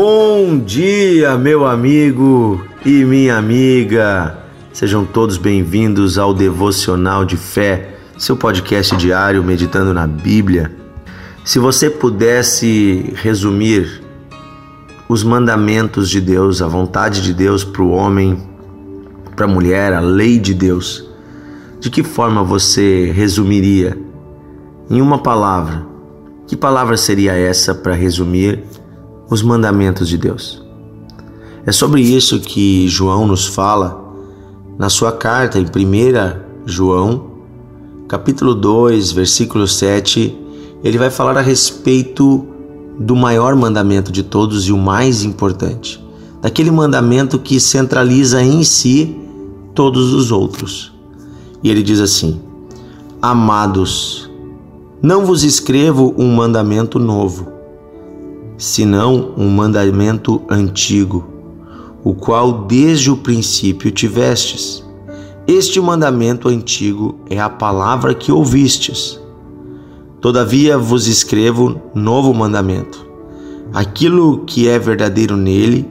Bom dia, meu amigo e minha amiga. Sejam todos bem-vindos ao Devocional de Fé, seu podcast diário meditando na Bíblia. Se você pudesse resumir os mandamentos de Deus, a vontade de Deus para o homem, para a mulher, a lei de Deus, de que forma você resumiria? Em uma palavra, que palavra seria essa para resumir os mandamentos de Deus. É sobre isso que João nos fala na sua carta em 1 João, capítulo 2, versículo 7. Ele vai falar a respeito do maior mandamento de todos e o mais importante, daquele mandamento que centraliza em si todos os outros. E ele diz assim: Amados, não vos escrevo um mandamento novo senão um mandamento antigo, o qual desde o princípio tivestes. Este mandamento antigo é a palavra que ouvistes. Todavia vos escrevo novo mandamento, aquilo que é verdadeiro nele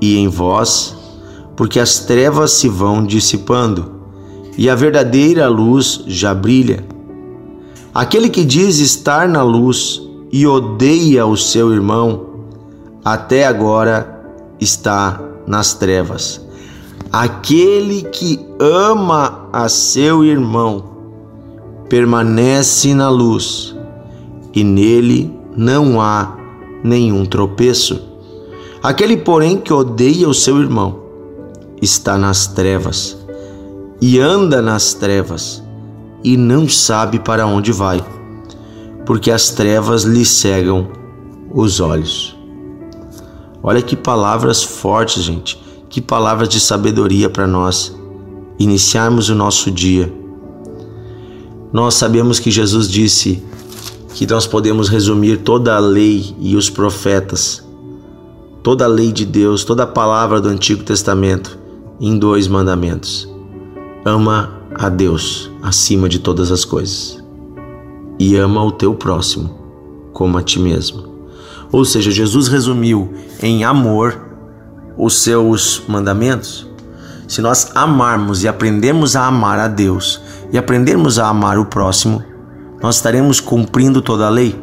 e em vós, porque as trevas se vão dissipando e a verdadeira luz já brilha. Aquele que diz estar na luz e odeia o seu irmão, até agora está nas trevas. Aquele que ama a seu irmão permanece na luz, e nele não há nenhum tropeço. Aquele, porém, que odeia o seu irmão está nas trevas e anda nas trevas e não sabe para onde vai porque as trevas lhe cegam os olhos. Olha que palavras fortes, gente. Que palavras de sabedoria para nós iniciarmos o nosso dia. Nós sabemos que Jesus disse que nós podemos resumir toda a lei e os profetas, toda a lei de Deus, toda a palavra do Antigo Testamento em dois mandamentos: ama a Deus acima de todas as coisas e ama o teu próximo como a ti mesmo. Ou seja, Jesus resumiu em amor os seus mandamentos. Se nós amarmos e aprendermos a amar a Deus e aprendermos a amar o próximo, nós estaremos cumprindo toda a lei.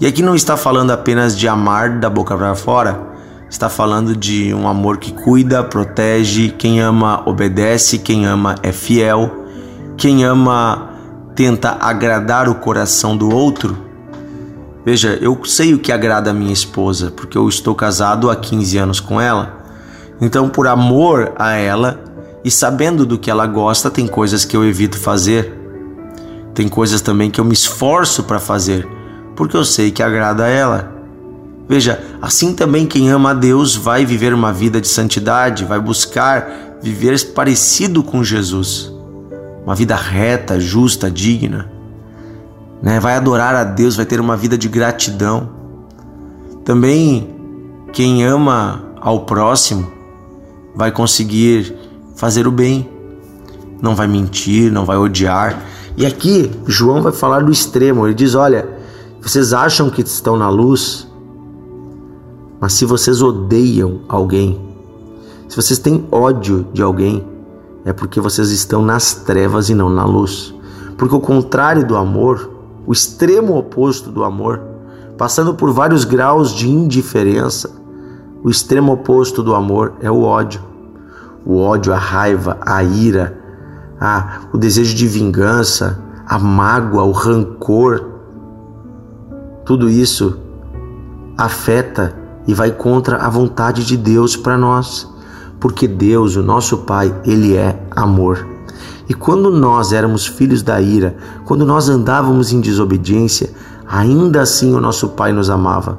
E aqui não está falando apenas de amar da boca para fora, está falando de um amor que cuida, protege, quem ama obedece, quem ama é fiel, quem ama tenta agradar o coração do outro. Veja, eu sei o que agrada a minha esposa, porque eu estou casado há 15 anos com ela. Então, por amor a ela e sabendo do que ela gosta, tem coisas que eu evito fazer. Tem coisas também que eu me esforço para fazer, porque eu sei que agrada a ela. Veja, assim também quem ama a Deus vai viver uma vida de santidade, vai buscar viver parecido com Jesus uma vida reta, justa, digna. Né? Vai adorar a Deus, vai ter uma vida de gratidão. Também quem ama ao próximo vai conseguir fazer o bem, não vai mentir, não vai odiar. E aqui João vai falar do extremo. Ele diz: Olha, vocês acham que estão na luz, mas se vocês odeiam alguém, se vocês têm ódio de alguém, é porque vocês estão nas trevas e não na luz. Porque o contrário do amor, o extremo oposto do amor, passando por vários graus de indiferença, o extremo oposto do amor é o ódio. O ódio, a raiva, a ira, a, o desejo de vingança, a mágoa, o rancor. Tudo isso afeta e vai contra a vontade de Deus para nós porque Deus, o nosso Pai, ele é amor. E quando nós éramos filhos da ira, quando nós andávamos em desobediência, ainda assim o nosso Pai nos amava.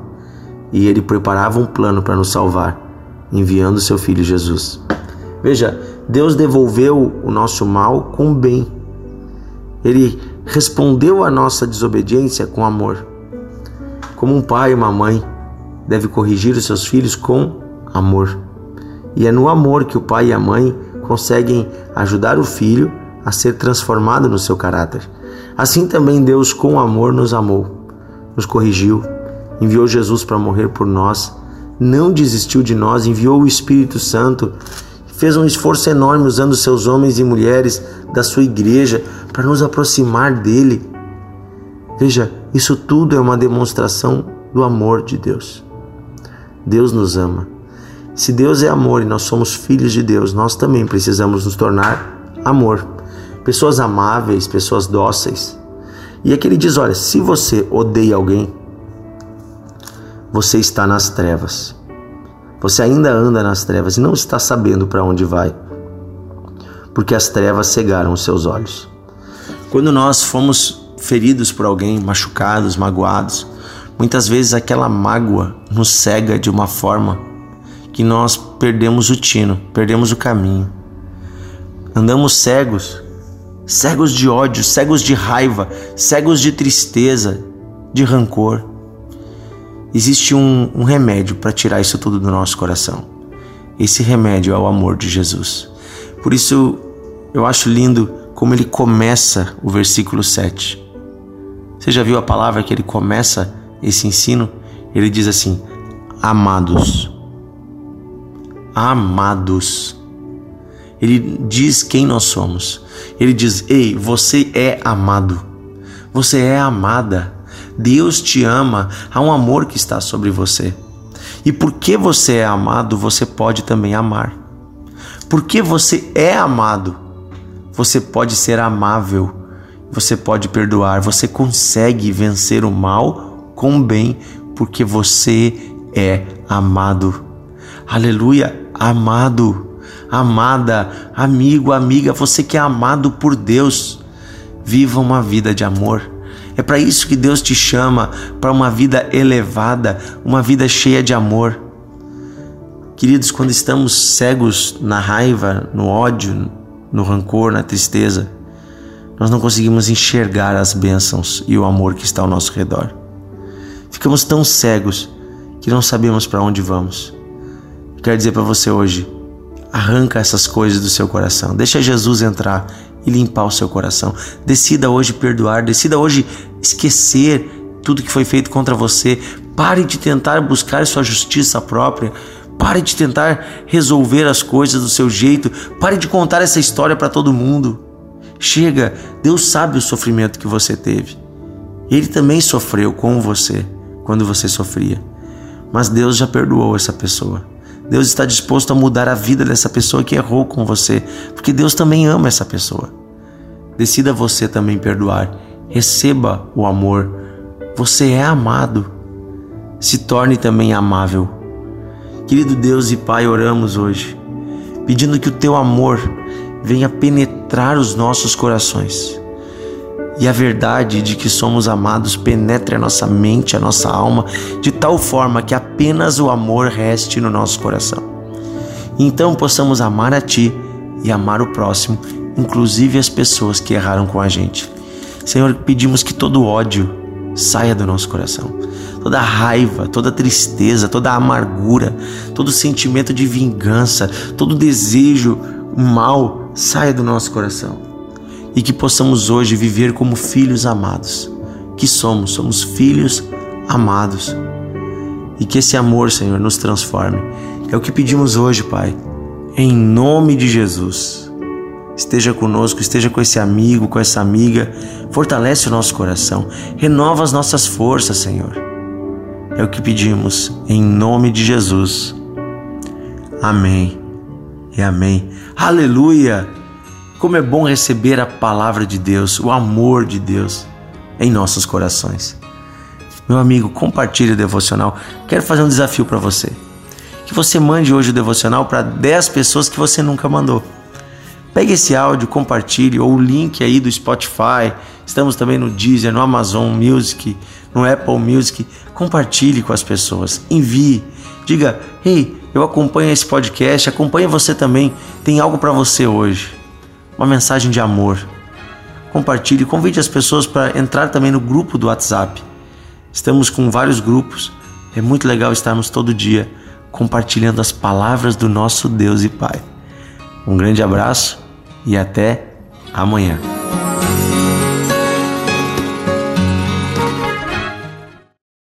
E ele preparava um plano para nos salvar, enviando seu filho Jesus. Veja, Deus devolveu o nosso mal com bem. Ele respondeu à nossa desobediência com amor. Como um pai e uma mãe deve corrigir os seus filhos com amor. E é no amor que o pai e a mãe conseguem ajudar o filho a ser transformado no seu caráter. Assim também Deus, com amor, nos amou, nos corrigiu, enviou Jesus para morrer por nós, não desistiu de nós, enviou o Espírito Santo, fez um esforço enorme usando seus homens e mulheres da sua igreja para nos aproximar dele. Veja, isso tudo é uma demonstração do amor de Deus. Deus nos ama. Se Deus é amor e nós somos filhos de Deus, nós também precisamos nos tornar amor. Pessoas amáveis, pessoas dóceis. E aqui ele diz: olha, se você odeia alguém, você está nas trevas. Você ainda anda nas trevas e não está sabendo para onde vai, porque as trevas cegaram os seus olhos. Quando nós fomos feridos por alguém, machucados, magoados, muitas vezes aquela mágoa nos cega de uma forma que nós perdemos o tino, perdemos o caminho. Andamos cegos, cegos de ódio, cegos de raiva, cegos de tristeza, de rancor existe um, um remédio para tirar isso tudo do nosso coração. Esse remédio é o amor de Jesus. Por isso eu acho lindo como ele começa o versículo 7. Você já viu a palavra que ele começa esse ensino? Ele diz assim: amados. Amados. Ele diz quem nós somos. Ele diz: Ei, você é amado. Você é amada. Deus te ama, há um amor que está sobre você. E porque você é amado, você pode também amar. Porque você é amado, você pode ser amável, você pode perdoar, você consegue vencer o mal com o bem, porque você é amado. Aleluia, amado, amada, amigo, amiga, você que é amado por Deus, viva uma vida de amor é para isso que Deus te chama, para uma vida elevada, uma vida cheia de amor. Queridos, quando estamos cegos na raiva, no ódio, no rancor, na tristeza, nós não conseguimos enxergar as bênçãos e o amor que está ao nosso redor. Ficamos tão cegos que não sabemos para onde vamos. Quero dizer para você hoje, arranca essas coisas do seu coração. Deixa Jesus entrar e limpar o seu coração. Decida hoje perdoar, decida hoje esquecer tudo que foi feito contra você. Pare de tentar buscar sua justiça própria. Pare de tentar resolver as coisas do seu jeito. Pare de contar essa história para todo mundo. Chega, Deus sabe o sofrimento que você teve. Ele também sofreu com você quando você sofria. Mas Deus já perdoou essa pessoa. Deus está disposto a mudar a vida dessa pessoa que errou com você, porque Deus também ama essa pessoa. Decida você também perdoar. Receba o amor. Você é amado. Se torne também amável. Querido Deus e Pai, oramos hoje, pedindo que o teu amor venha penetrar os nossos corações e a verdade de que somos amados penetre a nossa mente, a nossa alma, de tal forma que apenas o amor reste no nosso coração. Então possamos amar a Ti e amar o próximo, inclusive as pessoas que erraram com a gente. Senhor, pedimos que todo ódio saia do nosso coração. Toda raiva, toda tristeza, toda amargura, todo sentimento de vingança, todo desejo mal saia do nosso coração e que possamos hoje viver como filhos amados, que somos, somos filhos amados. E que esse amor, Senhor, nos transforme. É o que pedimos hoje, Pai, em nome de Jesus. Esteja conosco, esteja com esse amigo, com essa amiga, fortalece o nosso coração, renova as nossas forças, Senhor. É o que pedimos, em nome de Jesus. Amém e amém. Aleluia! Como é bom receber a palavra de Deus, o amor de Deus em nossos corações. Meu amigo, compartilhe o devocional. Quero fazer um desafio para você. Que você mande hoje o devocional para 10 pessoas que você nunca mandou. Pegue esse áudio, compartilhe ou o link aí do Spotify. Estamos também no Deezer, no Amazon Music, no Apple Music. Compartilhe com as pessoas. Envie. Diga: "Ei, eu acompanho esse podcast, acompanha você também. Tem algo para você hoje." Uma mensagem de amor. Compartilhe, convide as pessoas para entrar também no grupo do WhatsApp. Estamos com vários grupos. É muito legal estarmos todo dia compartilhando as palavras do nosso Deus e Pai. Um grande abraço e até amanhã.